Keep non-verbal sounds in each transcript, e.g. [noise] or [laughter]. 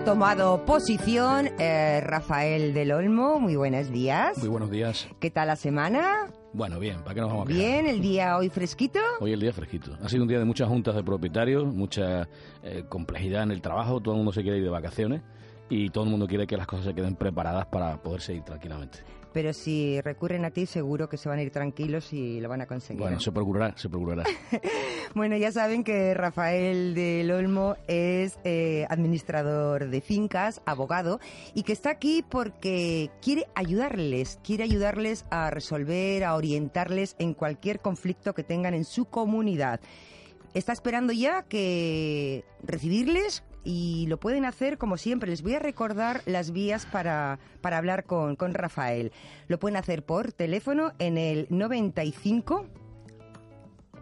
Ha tomado posición eh, Rafael del Olmo. Muy buenos días. Muy buenos días. ¿Qué tal la semana? Bueno, bien, ¿para qué nos vamos a quejar? Bien, el día hoy fresquito. Hoy el día fresquito. Ha sido un día de muchas juntas de propietarios, mucha eh, complejidad en el trabajo, todo el mundo se quiere ir de vacaciones y todo el mundo quiere que las cosas se queden preparadas para poder seguir tranquilamente. Pero si recurren a ti, seguro que se van a ir tranquilos y lo van a conseguir. Bueno, se procurará, se procurará. [laughs] Bueno, ya saben que Rafael del Olmo es eh, administrador de fincas, abogado, y que está aquí porque quiere ayudarles, quiere ayudarles a resolver, a orientarles en cualquier conflicto que tengan en su comunidad. Está esperando ya que recibirles y lo pueden hacer como siempre. Les voy a recordar las vías para, para hablar con, con Rafael. Lo pueden hacer por teléfono en el 95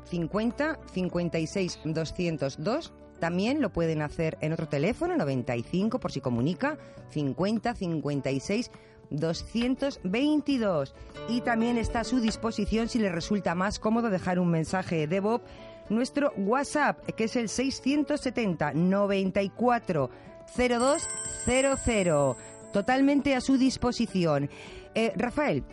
50 56 202. También lo pueden hacer en otro teléfono, 95, por si comunica, 50 56 222. Y también está a su disposición, si les resulta más cómodo, dejar un mensaje de Bob, nuestro WhatsApp, que es el 670 94 0200. Totalmente a su disposición. Eh, Rafael,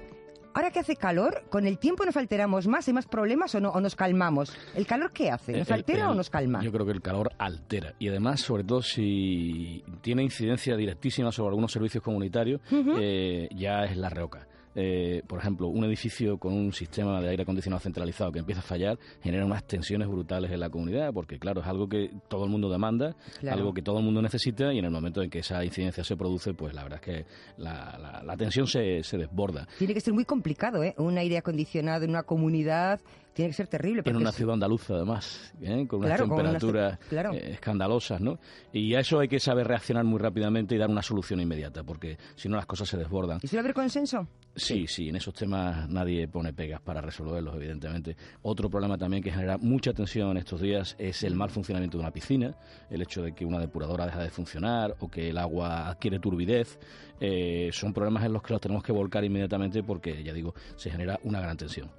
Ahora que hace calor, ¿con el tiempo nos alteramos más? ¿Hay más problemas o, no, o nos calmamos? ¿El calor qué hace? ¿Nos El- altera el- o nos calma? Yo creo que el calor altera y además, sobre todo si tiene incidencia directísima sobre algunos servicios comunitarios, eh, ya es la reoca. Eh, por ejemplo, un edificio con un sistema de aire acondicionado centralizado que empieza a fallar genera unas tensiones brutales en la comunidad, porque claro, es algo que todo el mundo demanda, Claro. algo que todo el mundo necesita y en el momento en que esa incidencia se produce, pues la verdad es que la, la- la tensión se, se desborda. Tiene que ser muy complicado, ¿eh? Un aire acondicionado en una comunidad tiene que ser terrible. En una ciudad andaluza, además, ¿eh? con unas Claro, con unas te- temperaturas claro. eh, escandalosas, ¿no? Y a eso hay que saber reaccionar muy rápidamente y dar una solución inmediata, porque si no las cosas se desbordan. ¿Y suele haber consenso? Sí, sí, en esos temas nadie pone pegas para resolverlos, evidentemente. Otro problema también que genera mucha tensión en estos días es el mal funcionamiento de una piscina, el hecho de que una depuradora deja de funcionar o que el agua adquiere turbidez. Eh, son problemas en los que los tenemos que volcar inmediatamente porque, ya digo, se genera una gran tensión.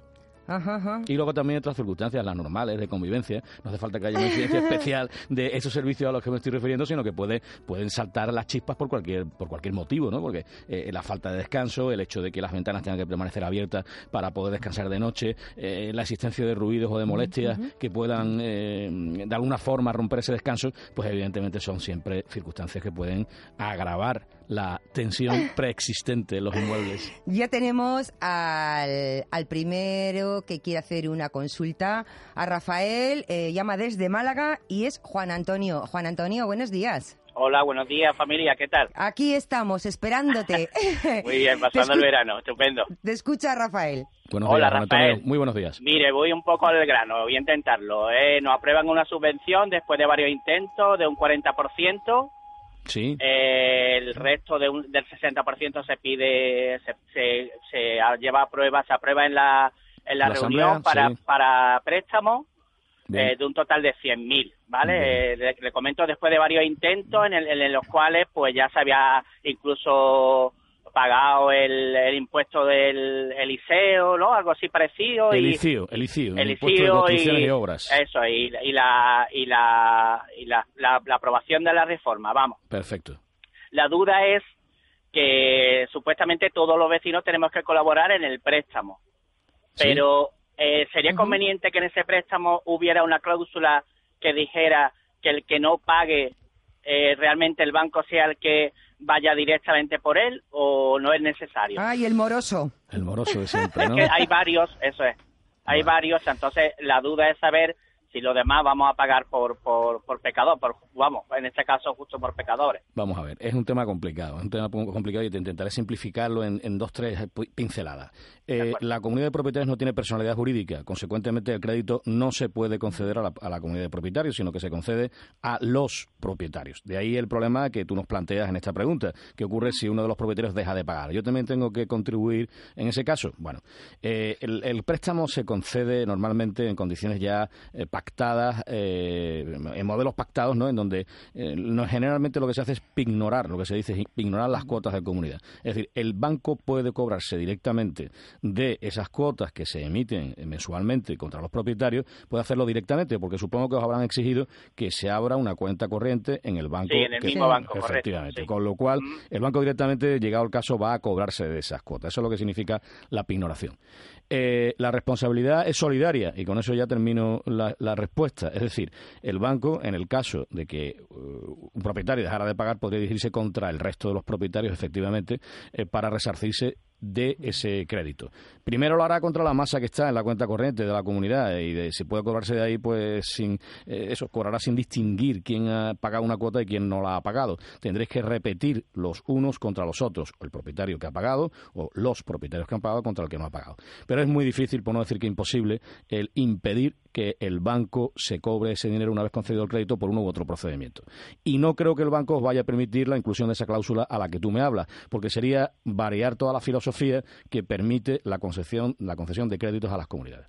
Ajá, ajá. Y luego también otras circunstancias, las normales, de convivencia. No hace falta que haya una incidencia [laughs] especial de esos servicios a los que me estoy refiriendo, sino que puede, pueden saltar las chispas por cualquier, por cualquier motivo, ¿no? Porque eh, la falta de descanso, el hecho de que las ventanas tengan que permanecer abiertas para poder descansar de noche, eh, la existencia de ruidos o de molestias que puedan eh, de alguna forma romper ese descanso, pues evidentemente son siempre circunstancias que pueden agravar la tensión [laughs] preexistente en los inmuebles. Ya tenemos al, al primero que quiere hacer una consulta, a Rafael, eh, llama desde Málaga y es Juan Antonio. Juan Antonio, buenos días. Hola, buenos días familia, ¿qué tal? Aquí estamos, esperándote. [laughs] [laughs] Muy bien, pasando el verano, estupendo. Te escucha Rafael. Buenos Hola, días, Juan Antonio. Rafael. Muy buenos días. Mire, voy un poco al grano, voy a intentarlo. ¿eh? Nos aprueban una subvención después de varios intentos de un 40%. Sí. eh, el resto de un- del 60% se pide, se, se, se lleva a prueba, se aprueba en la, en la La reunión asamblea, para, sí. para préstamos. Eh, de un total de 100.000, ¿vale? Eh, le, le comento después de varios intentos en, el- en los cuales pues ya se había incluso pagado el, el impuesto del el ISEO, ¿no? Algo así parecido. El y, ICIO, el impuesto de y, y- obras. Eso, y, y la, y, la, y la, la- la aprobación de la reforma, vamos. Perfecto. La duda es que supuestamente todos los vecinos tenemos que colaborar en el préstamo. Sí. Pero eh, sería conveniente que en ese préstamo hubiera una cláusula que dijera que el que no pague eh, realmente el banco sea el que vaya directamente por él o no es necesario. Ay, el moroso. El moroso de siempre, Es ¿no? que hay varios, eso es. Hay Bueno. varios, entonces la duda es saber si lo demás vamos a pagar por, por, por pecador, por, vamos, en este caso justo por pecadores. Vamos a ver, es un tema complicado, es un tema complicado y te intentaré simplificarlo en, en dos, tres pinceladas. Eh, la comunidad de propietarios no tiene personalidad jurídica, consecuentemente el crédito no se puede conceder a la, a la, comunidad de propietarios, sino que se concede a los propietarios. De ahí el problema que tú nos planteas en esta pregunta, ¿qué ocurre si uno de los propietarios deja de pagar? Yo también tengo que contribuir en ese caso. Bueno, eh, el, el, préstamo se concede normalmente en condiciones ya eh, pactadas, eh, en modelos pactados, ¿no? En donde eh, no, generalmente lo que se hace es ignorar, lo que se dice es ignorar las cuotas de comunidad. Es decir, el banco puede cobrarse directamente de esas cuotas que se emiten mensualmente contra los propietarios, puede hacerlo directamente, porque supongo que os habrán exigido que se abra una cuenta corriente en el banco. Sí, en el que, mismo banco, efectivamente. Correcto, sí. Con lo cual, el banco directamente, llegado el caso, va a cobrarse de esas cuotas. Eso es lo que significa la pignoración. Eh, la responsabilidad es solidaria y con eso ya termino la, la, respuesta. Es decir, el banco, en el caso de que uh, un propietario dejara de pagar, podría dirigirse contra el resto de los propietarios, efectivamente, eh, para resarcirse de ese crédito. Primero lo hará contra la masa que está en la cuenta corriente de la comunidad y de, si puede cobrarse de ahí, pues sin eh, eso cobrará sin distinguir quién ha pagado una cuota y quién no la ha pagado. Tendréis que repetir los unos contra los otros, el propietario que ha pagado o los propietarios que han pagado contra el que no ha pagado. Pero es muy difícil, por no decir que imposible, el impedir que el banco se cobre ese dinero una vez concedido el crédito por uno u otro procedimiento. Y no creo que el banco os vaya a permitir la inclusión de esa cláusula a la que tú me hablas, porque sería variar toda la filosofía Sofía que permite la concesión, la concesión de créditos a las comunidades.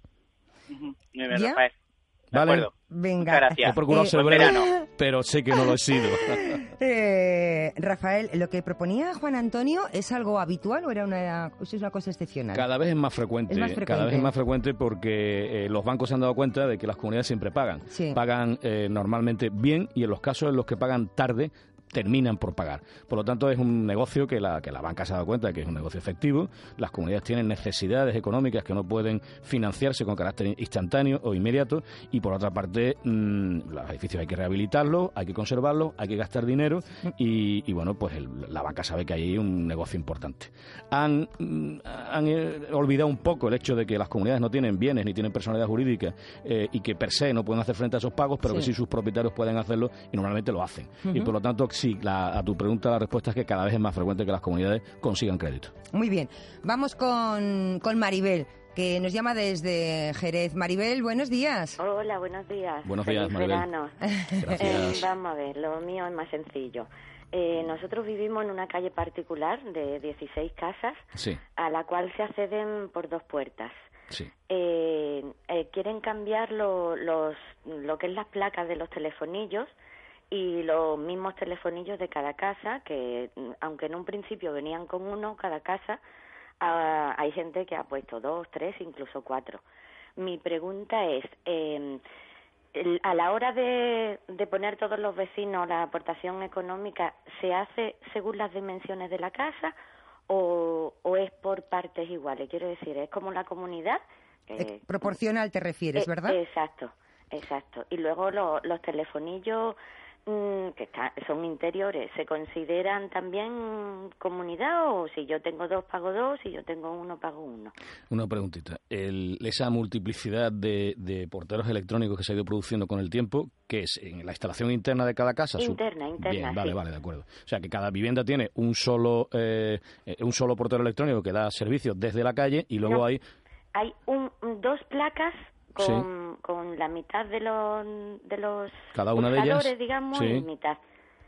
Uh -huh. ¿Vale? Acuerdo. Venga. Gracias. He procurado Eh, ser buen breve, verano. pero sé que no lo he sido. [laughs] Eh, Rafael, ¿lo que proponía Juan Antonio es algo habitual o era una, es una cosa excepcional? Cada vez es más frecuente, Es más cada vez es más frecuente porque eh, los bancos se han dado cuenta de que las comunidades siempre pagan. Sí. Pagan eh, normalmente bien y en los casos en los que pagan tarde terminan por pagar. Por lo tanto, es un negocio que la, que la banca se ha dado cuenta de que es un negocio efectivo. Las comunidades tienen necesidades económicas que no pueden financiarse con carácter instantáneo o inmediato y, por otra parte, mmm, los edificios hay que rehabilitarlos, hay que conservarlos, hay que gastar dinero y, y bueno, pues el, la banca sabe que hay un negocio importante. Han, mm, han eh, olvidado un poco el hecho de que las comunidades no tienen bienes ni tienen personalidad jurídica eh, y que per se no pueden hacer frente a esos pagos, pero Sí. que sí sus propietarios pueden hacerlo y normalmente lo hacen. Y por lo tanto, sí, la- a tu pregunta la respuesta es que cada vez es más frecuente que las comunidades consigan crédito. Muy bien. Vamos con, con Maribel, que nos llama desde Jerez. Maribel, buenos días. Hola, buenos días. Buenos Feliz días, Maribel. verano. Gracias. [laughs] Eh, vamos a ver, lo mío es más sencillo. Eh, nosotros vivimos en una calle particular de 16 casas, Sí, a la cual se acceden por dos puertas. sí. Eh, eh, quieren cambiar lo, los, lo que es las placas de los telefonillos y los mismos telefonillos de cada casa, que mm, aunque en un principio venían con uno cada casa, ah, hay gente que ha puesto dos, tres, incluso cuatro. Mi pregunta es, eh, el- a la hora de, de poner todos los vecinos la aportación económica, ¿se hace según las dimensiones de la casa o, o es por partes iguales? Quiero decir, es como la comunidad. Eh, proporcional te refieres, eh, ¿verdad? Exacto, exacto. Y luego lo- los telefonillos que está- son interiores, ¿se consideran también comunidad o si yo tengo dos pago dos, si yo tengo uno pago uno? Una preguntita. El- esa multiplicidad de, de porteros electrónicos que se ha ido produciendo con el tiempo, que es en la instalación interna de cada casa? Su- Interna, interna, Bien, vale, sí. vale, de acuerdo. O sea, que cada vivienda tiene un solo, eh, eh, un solo portero electrónico que da servicio desde la calle y luego No. hay... Hay un, dos placas con, con la mitad de los, de los Cada una de ellas, digamos, sí. y mitad.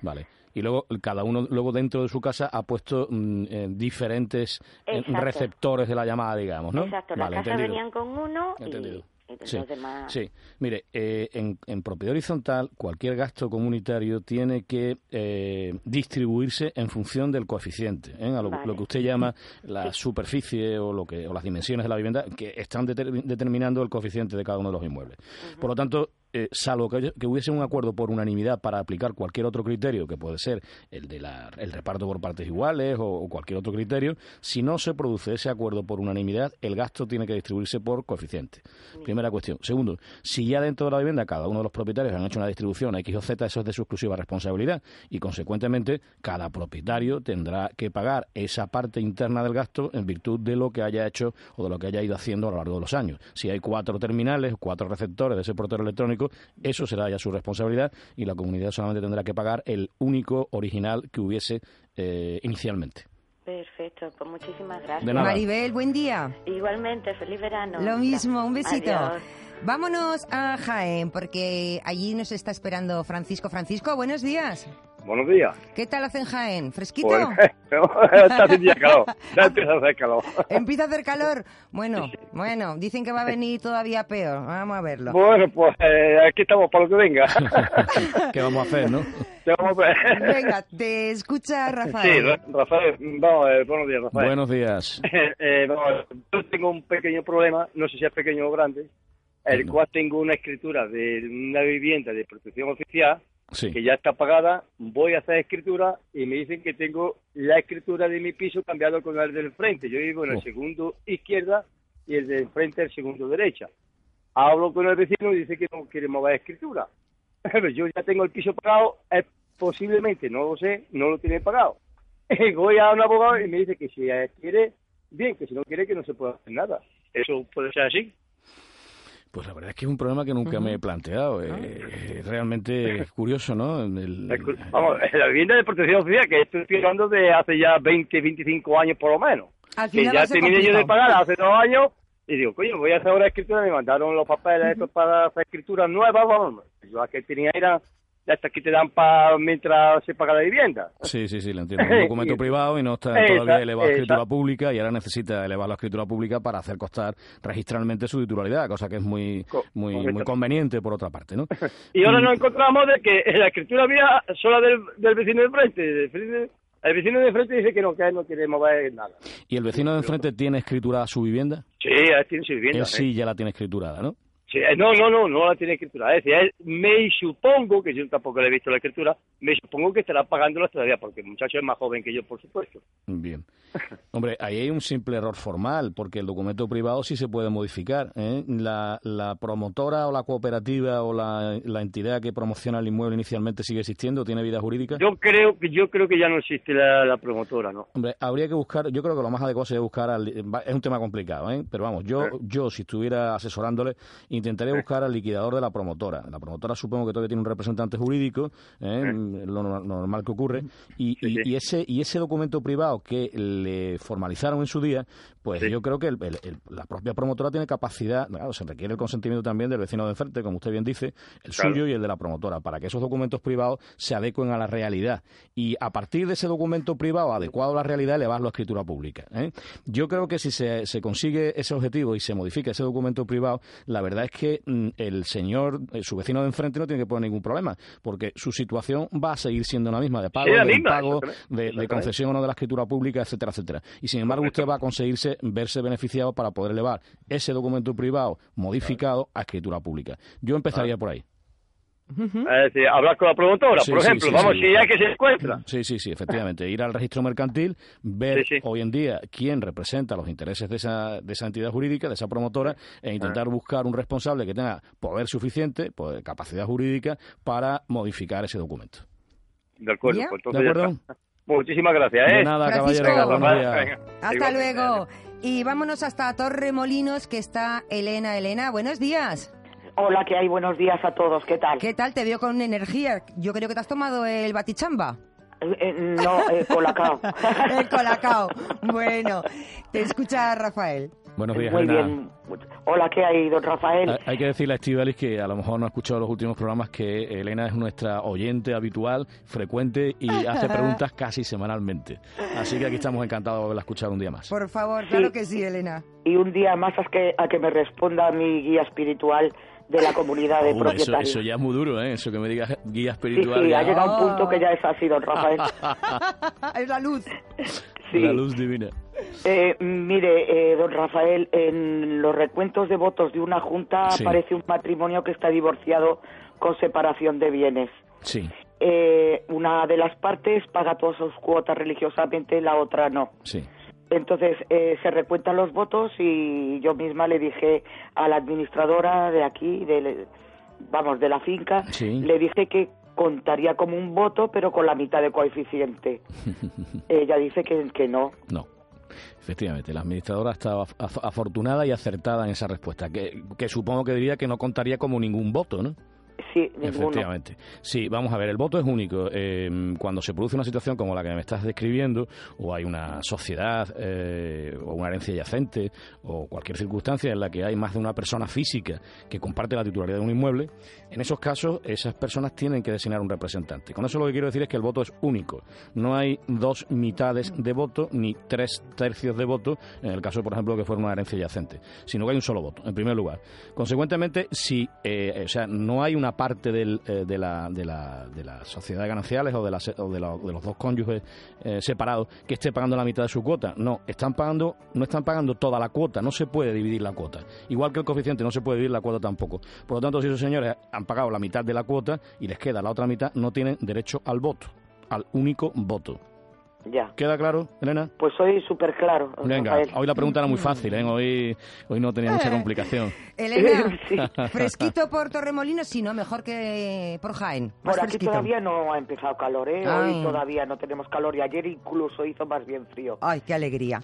Vale. Y luego cada uno luego dentro de su casa ha puesto mm, eh, diferentes eh, Exacto. receptores de la llamada, digamos, ¿no? Exacto, Vale, las casas entendido. venían con uno Entendido. y Sí, sí. Mire, eh, en, en propiedad horizontal, cualquier gasto comunitario tiene que eh, distribuirse en función del coeficiente, ¿eh? a lo, Vale. lo que usted llama la superficie o, lo que, o las dimensiones de la vivienda, que están deter- determinando el coeficiente de cada uno de los inmuebles. Por lo tanto, eh, salvo que, hubiese un acuerdo por unanimidad para aplicar cualquier otro criterio, que puede ser el de la- el reparto por partes iguales o cualquier otro criterio, si no se produce ese acuerdo por unanimidad, el gasto tiene que distribuirse por coeficiente. Primera cuestión. Segundo, si ya dentro de la vivienda cada uno de los propietarios han hecho una distribución X o Z, eso es de su exclusiva responsabilidad y, consecuentemente, cada propietario tendrá que pagar esa parte interna del gasto en virtud de lo que haya hecho o de lo que haya ido haciendo a lo largo de los años. Si hay cuatro terminales, cuatro receptores de ese portero electrónico, eso será ya su responsabilidad y la comunidad solamente tendrá que pagar el único original que hubiese eh, inicialmente. Perfecto, pues muchísimas gracias. De nada. Maribel, buen día. Igualmente, feliz verano. Lo mismo, un besito. Adiós. Vámonos a Jaén, porque allí nos está esperando Francisco. Francisco, buenos días. Buenos días. ¿Qué tal hacen Jaén? ¿Fresquito? Pues, [laughs] está haciendo ya calor. Ya empieza a hacer calor. [laughs] ¿Empieza a hacer calor? Bueno, bueno, dicen que va a venir todavía peor. Vamos a verlo. Bueno, pues eh, aquí estamos para lo que venga. [laughs] ¿Qué vamos a hacer, no? Te vamos a- Venga, te escucha Sí, Rafael. Ra- Rafael, vamos, eh, buenos días, Rafael. Buenos días. Eh, vamos, yo tengo un pequeño problema, no sé si es pequeño o grande, el No. cual tengo una escritura de una vivienda de protección oficial Sí. que ya está pagada, voy a hacer escritura y me dicen que tengo la escritura de mi piso cambiado con el del frente. Yo vivo en el Oh. segundo izquierda y el del frente el segundo derecha. Hablo con el vecino y dice que no quiere mover escritura. [laughs] Yo ya tengo el piso pagado, es posiblemente, no lo sé, no lo tiene pagado. [laughs] Voy a un abogado y me dice que si quiere, bien, que si no quiere, que no se puede hacer nada. ¿Eso puede ser así? Pues la verdad es que es un problema que nunca me he planteado. Eh, es realmente [laughs] curioso, ¿no? El- Vamos, la vivienda de protección oficial, que estoy hablando de hace ya 20, 25 años por lo menos. Al que final ya terminé yo de pagar hace dos años y digo, coño, voy a hacer ahora escritura. Me mandaron los papeles estos para hacer escrituras nuevas. Vamos, yo las que tenía eran estas que te dan para mientras se paga la vivienda. Sí, sí, sí, lo entiendo. Un [laughs] documento privado y no está todavía elevado a escritura pública y ahora necesita elevar la escritura pública para hacer constar registralmente su titularidad, cosa que es muy muy muy conveniente por otra parte, ¿no? [laughs] Y ahora nos encontramos de que la escritura mía sola del, del vecino de frente. del vecino- el vecino de frente dice que no, que no quiere mover nada. ¿Y el vecino de enfrente tiene escriturada su vivienda? Sí, tiene su vivienda. Él ¿eh? sí ya la tiene escriturada, ¿no? Eh, no, no, no, no la tiene escritura. Es decir, me supongo, que yo tampoco le he visto la escritura, me supongo que estará pagándola todavía, porque el muchacho es más joven que yo, por supuesto. Bien. Hombre, ahí hay un simple error formal, porque el documento privado sí se puede modificar. ¿eh? La, la promotora o la cooperativa o la, la entidad que promociona el inmueble inicialmente sigue existiendo, tiene vida jurídica. Yo creo que yo creo que ya no existe la, la promotora, ¿no? Hombre, habría que buscar, yo creo que lo más adecuado sería buscar, al, es un tema complicado, ¿eh? pero vamos, yo, yo si estuviera asesorándole, intentaría buscar al liquidador de la promotora. La promotora supongo que todavía tiene un representante jurídico, ¿eh? lo, no- normal que ocurre, y, y- Sí, sí. y ese y ese documento privado que le formalizaron en su día, pues Sí. yo creo que el- el- el- la propia promotora tiene capacidad, claro, se requiere el consentimiento también del vecino de enfrente, como usted bien dice, el Claro. suyo y el de la promotora, para que esos documentos privados se adecuen a la realidad. Y a partir de ese documento privado adecuado a la realidad, elevarlo a escritura pública. ¿eh? Yo creo que si se, se consigue ese objetivo y se modifica ese documento privado, la verdad es que mm, el señor, eh, su vecino de enfrente, no tiene que poner ningún problema, porque su situación va a seguir siendo la misma, de pago, de misma, de, concesión o no de la escritura pública, etcétera, etcétera. Y sin embargo, usted va a conseguirse verse beneficiado para poder elevar ese documento privado modificado a escritura pública. Yo empezaría por ahí. Es decir, hablar con la promotora, Sí, por ejemplo, sí, vamos, sí. si ya que se encuentra. Sí, sí, sí, efectivamente. Ir al registro mercantil, ver Sí, sí. hoy en día quién representa los intereses de esa, de esa entidad jurídica, de esa promotora, e intentar Ah. buscar un responsable que tenga poder suficiente, pues, capacidad jurídica, para modificar ese documento. De acuerdo, ¿Ya? pues ¿De entonces ya acuerdo? está. [laughs] Muchísimas gracias, ¿eh? De nada, Francisco. caballero. Buenos días. Venga, Hasta luego. Y vámonos hasta Torremolinos, que está Elena. Elena, buenos días. Hola, ¿qué hay? Buenos días a todos. ¿Qué tal? ¿Qué tal? Te veo con energía. Yo creo que te has tomado el batichamba. Eh, eh, no, eh, colacao. [laughs] el colacao. Bueno, te escucha Rafael. Buenos días, Muy Elena. bien. Hola, ¿qué hay, don Rafael? Hay- que decirle a Estivalis que a lo mejor no ha escuchado los últimos programas que Elena es nuestra oyente habitual, frecuente y hace preguntas casi semanalmente. Así que aquí estamos encantados de haberla escuchado un día más. Por favor, claro que sí, Elena. Y un día más a que, a que me responda mi guía espiritual de la comunidad de Uh, eso, propietarios. eso ya es muy duro, ¿eh? Eso que me digas guía sí, espiritual. sí, ya- ha llegado un punto que ya es así, don [laughs] Rafael. [laughs] es la luz. Sí. La luz divina. Eh, mire, eh, don Rafael, en los recuentos de votos de una junta Sí. aparece un matrimonio que está divorciado con separación de bienes. Sí, Eh, una de las partes paga todas sus cuotas religiosamente, la otra no. sí. Entonces eh, se recuentan los votos y yo misma le dije a la administradora de aquí, de, vamos, de la finca, Sí. le dije que contaría como un voto pero con la mitad de coeficiente. [laughs] Ella dice que, que no. No. Efectivamente, la administradora estaba afortunada y acertada en esa respuesta, que, que supongo que diría que no contaría como ningún voto, ¿no? Sí, Efectivamente. Sí, vamos a ver, el voto es único. Eh, cuando se produce una situación como la que me estás describiendo, o hay una sociedad, eh, o una herencia yacente, o cualquier circunstancia en la que hay más de una persona física que comparte la titularidad de un inmueble, en esos casos esas personas tienen que designar un representante. Con eso lo que quiero decir es que el voto es único. No hay dos mitades de voto ni tres tercios de voto, en el caso, por ejemplo, que fuera una herencia yacente, sino que hay un solo voto, en primer lugar. Consecuentemente, si, eh, o sea, no hay una parte del, eh, de, la, de, la, de las sociedades gananciales o de, o de, los dos cónyuges eh, separados que esté pagando la mitad de su cuota. No, están pagando, no están pagando toda la cuota, no se puede dividir la cuota. Igual que el coeficiente, no se puede dividir la cuota tampoco. Por lo tanto, si esos señores han pagado la mitad de la cuota y les queda la otra mitad, no tienen derecho al voto, al único voto. Ya. ¿Queda claro, Elena? Pues hoy súper claro. Venga, hoy la pregunta era muy fácil, ¿eh? hoy, hoy no tenía mucha eh, complicación. [laughs] Elena, [laughs] fresquito por Torremolinos, sí, ¿no? Mejor que por Jaén. por aquí todavía no ha empezado calor, ¿eh? Hoy todavía no tenemos calor y ayer incluso hizo más bien frío. Ay, qué alegría.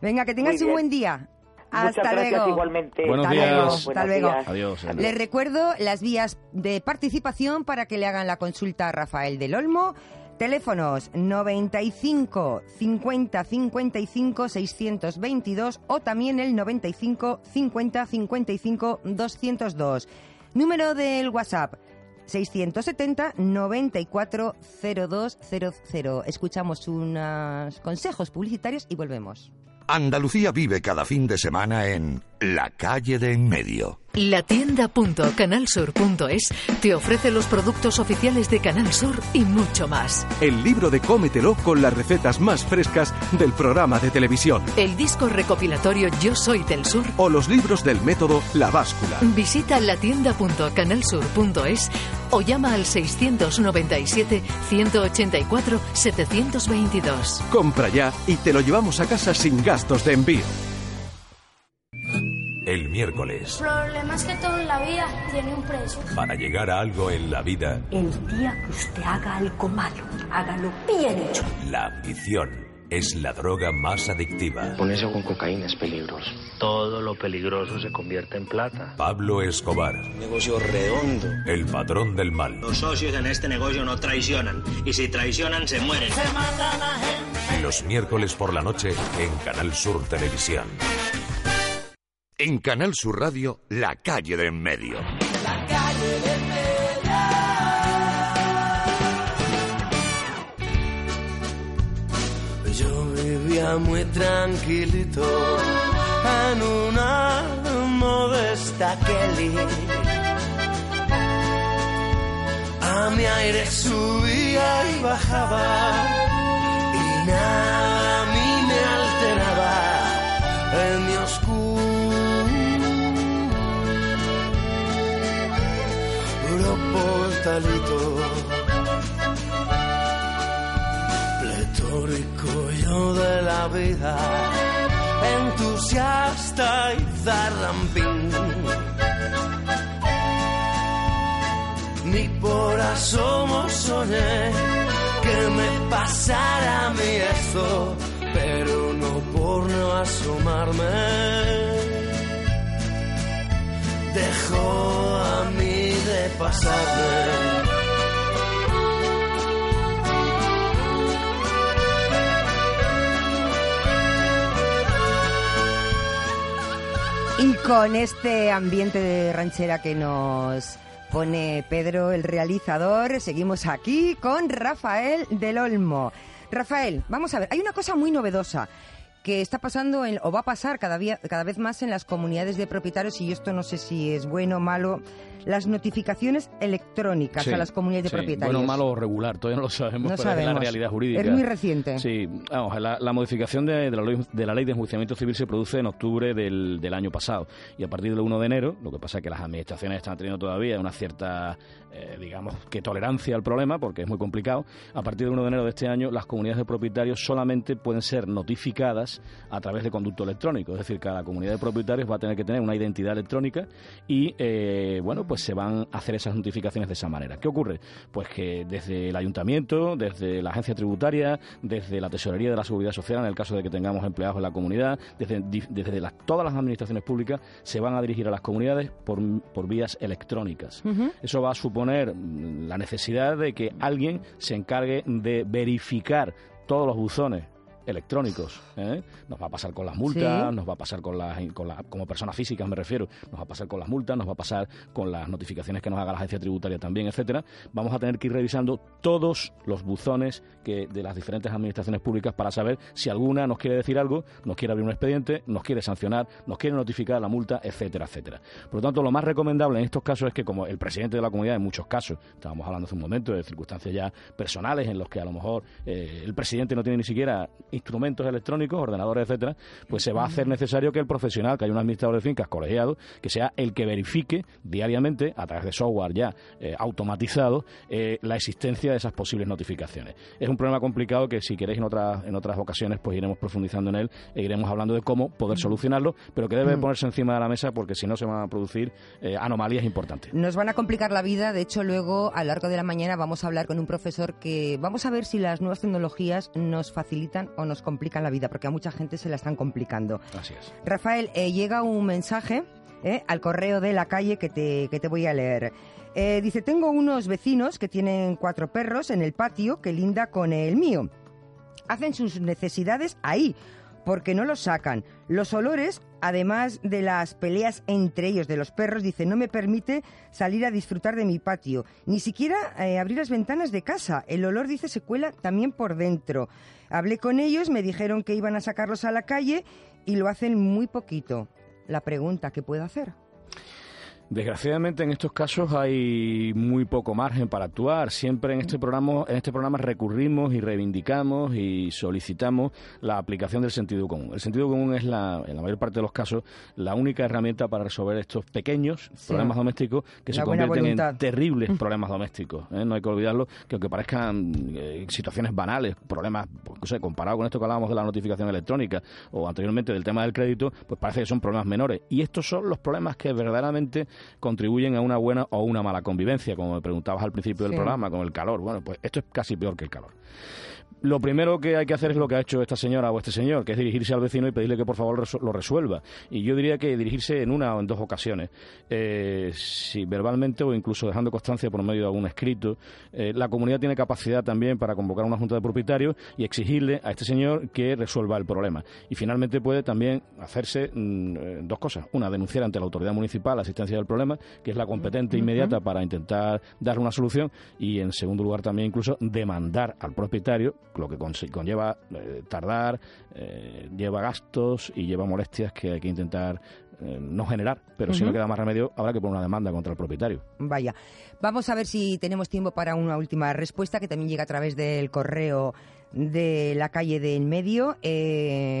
Venga, que tengas un buen día. Hasta Muchas luego. Gracias, igualmente. Buenos Hasta días. luego. Hasta luego. Adiós. Les recuerdo las vías de participación para que le hagan la consulta a Rafael del Olmo. Teléfonos 95 50 55 622 o también el 95 50 55 202. Número del WhatsApp 670 94 0200. Escuchamos unos consejos publicitarios y volvemos. Andalucía vive cada fin de semana en La calle de en medio. La tienda.canalsur.es te ofrece los productos oficiales de Canal Sur y mucho más. El libro de Cómetelo con las recetas más frescas del programa de televisión. El disco recopilatorio Yo Soy del Sur. O los libros del método La Báscula. Visita la tienda.canalsur.es o llama al 697 184 722. Compra ya y te lo llevamos a casa sin gastos de envío. Miércoles. Problemas que todo en la vida tiene un precio. Para llegar a algo en la vida. El día que usted haga algo malo, hágalo bien hecho. La ambición es la droga más adictiva. Ponerse con cocaína es peligroso. Todo lo peligroso se convierte en plata. Pablo Escobar. negocio redondo. El patrón del mal. Los socios en este negocio no traicionan. Y si traicionan, se mueren. Se mata la gente. Los miércoles por la noche en Canal Sur Televisión. En Canal Sur Radio, La Calle de en Medio. La calle de en. Yo vivía muy tranquilito en una modesta Kelly. A mi aire subía y bajaba y nada portalito pletórico yo de la vida entusiasta y zarrampín ni por asomo soñé que me pasara a mí esto pero no por no asomarme. Dejó a mí Y con este ambiente de ranchera que nos pone Pedro, el realizador, seguimos aquí con Rafael del Olmo. Rafael, vamos a ver, hay una cosa muy novedosa que está pasando o va a pasar cada vez más en las comunidades de propietarios y esto no sé si es bueno o malo las notificaciones electrónicas a las comunidades de propietarios. Bueno, malo o regular, todavía no lo sabemos, no pero sabemos. es la realidad jurídica. Es muy reciente. Sí, vamos, la, la modificación de, de, la ley, de, la ley, de enjuiciamiento civil se produce en octubre del, del, año pasado y a partir del 1 de enero, lo que pasa es que las administraciones están teniendo todavía una cierta, eh, digamos, que tolerancia al problema, porque es muy complicado, a partir del 1 de enero de este año las comunidades de propietarios solamente pueden ser notificadas a través de conducto electrónico. Es decir, cada comunidad de propietarios va a tener que tener una identidad electrónica y, eh, bueno, pues se van a hacer esas notificaciones de esa manera. ¿Qué ocurre? Pues que desde el ayuntamiento, desde la agencia tributaria, desde la tesorería de la seguridad social, en el caso de que tengamos empleados en la comunidad, desde, desde todas las administraciones públicas, se van a dirigir a las comunidades por, por vías electrónicas. Eso va a suponer mm, la necesidad de que alguien se encargue de verificar todos los buzones electrónicos. ¿eh? Nos va a pasar con las multas, nos va a pasar con las, con como personas físicas me refiero, nos va a pasar con las multas, nos va a pasar con las notificaciones que nos haga la agencia tributaria también, etcétera. Vamos a tener que ir revisando todos los buzones que de las diferentes administraciones públicas para saber si alguna nos quiere decir algo, nos quiere abrir un expediente, nos quiere sancionar, nos quiere notificar la multa, etcétera, etcétera. Por lo tanto, lo más recomendable en estos casos es que como el presidente de la comunidad en muchos casos, estábamos hablando hace un momento de circunstancias ya personales en los que a lo mejor eh, el presidente no tiene ni siquiera instrumentos electrónicos, ordenadores, etcétera, pues se va a hacer necesario que el profesional, que haya un administrador de fincas colegiado, que sea el que verifique diariamente, a través de software ya eh, automatizado, eh, la existencia de esas posibles notificaciones. Es un problema complicado que si queréis en otras, en otras ocasiones, pues iremos profundizando en él e iremos hablando de cómo poder solucionarlo, pero que debe ponerse encima de la mesa porque si no se van a producir eh, anomalías importantes. Nos van a complicar la vida, de hecho luego a lo largo de la mañana vamos a hablar con un profesor que vamos a ver si las nuevas tecnologías nos facilitan o nos complican la vida, porque a mucha gente se la están complicando. Así es. Rafael, eh, llega un mensaje eh, al correo de la calle que te, que te voy a leer. Eh, dice, tengo unos vecinos que tienen cuatro perros en el patio que linda con el mío. Hacen sus necesidades ahí, porque no los sacan. Los olores, además de las peleas entre ellos de los perros, dice, no me permite salir a disfrutar de mi patio, ni siquiera eh, abrir las ventanas de casa. El olor, dice, se cuela también por dentro. Hablé con ellos, me dijeron que iban a sacarlos a la calle y lo hacen muy poquito. La pregunta, ¿qué puedo hacer? Desgraciadamente en estos casos hay muy poco margen para actuar. Siempre en este programa, en este programa recurrimos y reivindicamos y solicitamos la aplicación del sentido común. El sentido común es la, en la mayor parte de los casos la única herramienta para resolver estos pequeños problemas domésticos que se convierten en terribles problemas domésticos. ¿eh? No hay que olvidarlo que aunque parezcan eh, situaciones banales, problemas, pues, no sé, comparado con esto que hablábamos de la notificación electrónica o anteriormente del tema del crédito, pues parece que son problemas menores. Y estos son los problemas que verdaderamente contribuyen a una buena o una mala convivencia, como me preguntabas al principio del programa, con el calor. Bueno, pues esto es casi peor que el calor. Lo primero que hay que hacer es lo que ha hecho esta señora o este señor, que es dirigirse al vecino y pedirle que por favor lo resuelva. Y yo diría que dirigirse en una o en dos ocasiones, eh, si verbalmente o incluso dejando constancia por medio de algún escrito. Eh, la comunidad tiene capacidad también para convocar una junta de propietarios y exigirle a este señor que resuelva el problema. Y finalmente puede también hacerse mm, eh, dos cosas. Una, denunciar ante la autoridad municipal la asistencia del problema, que es la competente inmediata para intentar dar una solución. Y en segundo lugar también incluso demandar al propietario lo que conlleva eh, tardar, eh, lleva gastos y lleva molestias que hay que intentar eh, no generar, pero si no queda más remedio, habrá que poner una demanda contra el propietario. Vaya, vamos a ver si tenemos tiempo para una última respuesta que también llega a través del correo de la calle de en medio.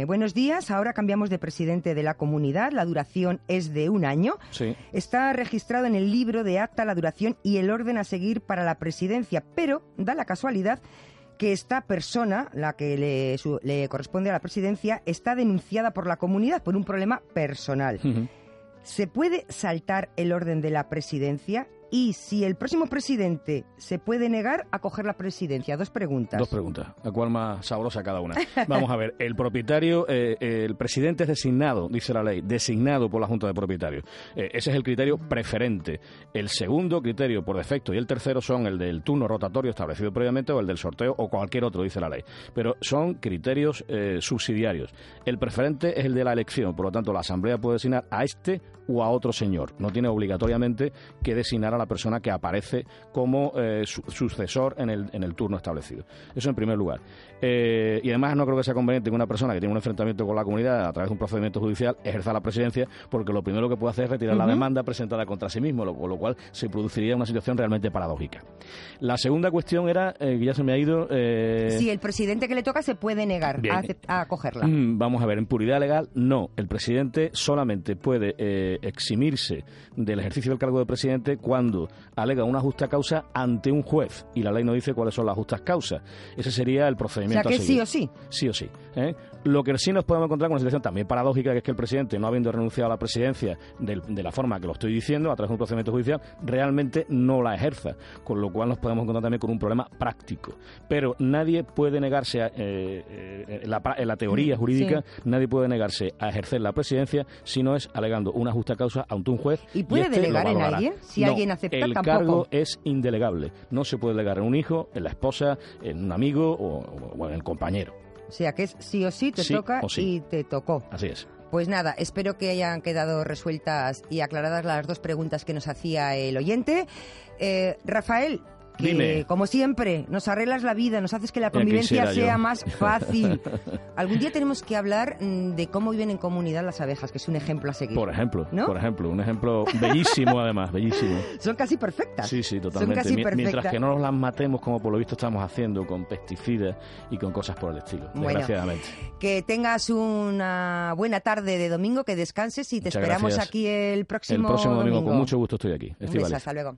buenos días, ahora cambiamos de presidente de la comunidad, la duración es de un año. Sí. Está registrado en el libro de acta la duración y el orden a seguir para la presidencia, pero da la casualidad que esta persona, la que le, le, corresponde a la presidencia, está denunciada por la comunidad por un problema personal. ¿Se puede saltar el orden de la presidencia? Y si el próximo presidente se puede negar a coger la presidencia. Dos preguntas. Dos preguntas. La cual más sabrosa cada una. Vamos a ver. El propietario, eh, el presidente es designado, dice la ley, designado por la Junta de Propietarios. Eh, ese es el criterio preferente. El segundo criterio por defecto y el tercero son el del turno rotatorio establecido previamente o el del sorteo o cualquier otro, dice la ley. Pero son criterios eh, subsidiarios. El preferente es el de la elección. Por lo tanto, la Asamblea puede designar a este o a otro señor. No tiene obligatoriamente que designar a la persona que aparece como eh, sucesor en el, en el turno establecido. Eso en primer lugar. Eh, y además no creo que sea conveniente que una persona que tiene un enfrentamiento con la comunidad a través de un procedimiento judicial ejerza la presidencia, porque lo primero que puede hacer es retirar la demanda presentada contra sí mismo, con lo cual se produciría una situación realmente paradójica. La segunda cuestión era, eh, que ya se me ha ido... Si el presidente que le toca se puede negar a, acogerla. Mm, vamos a ver, en puridad legal, no. El presidente solamente puede eximirse del ejercicio del cargo de presidente cuando alega una justa causa ante un juez y la ley no dice cuáles son las justas causas. Ese sería el procedimiento. O sea que sí o sí. Sí o sí. ¿eh? Lo que sí nos podemos encontrar con una situación también paradójica, que es que el presidente, no habiendo renunciado a la presidencia de, de la forma que lo estoy diciendo, a través de un procedimiento judicial, realmente no la ejerza, con lo cual nos podemos encontrar también con un problema práctico. Pero nadie puede negarse, a, eh, eh, en, la, en, la, teoría jurídica, sí. nadie puede negarse a ejercer la presidencia si no es alegando una justa causa ante un juez. ¿Y puede y este delegar en alguien? Si no, alguien acepta, el tampoco. cargo es indelegable. No se puede delegar en un hijo, en la esposa, en un amigo o, o en el compañero. O sea que es sí o sí, te Sí toca sí. y te tocó. Así es. Pues nada, espero que hayan quedado resueltas y aclaradas las dos preguntas que nos hacía el oyente. Eh, Rafael, que Dime. como siempre nos arreglas la vida, nos haces que la convivencia yo. sea más [laughs] fácil. Algún día tenemos que hablar mm, de cómo viven en comunidad las abejas, que es un ejemplo a seguir. Por ejemplo, ¿No? por ejemplo, un ejemplo bellísimo [laughs] además, bellísimo. Son casi perfectas. Sí, sí, Son totalmente. casi Mi- Mientras perfectas. que no nos las matemos como por lo visto estamos haciendo con pesticidas y con cosas por el estilo, Bueno. desgraciadamente. Que tengas una buena tarde de domingo, que descanses y te Muchas esperamos gracias. aquí el próximo, El próximo domingo, con mucho gusto estoy aquí. Un beso, hasta luego.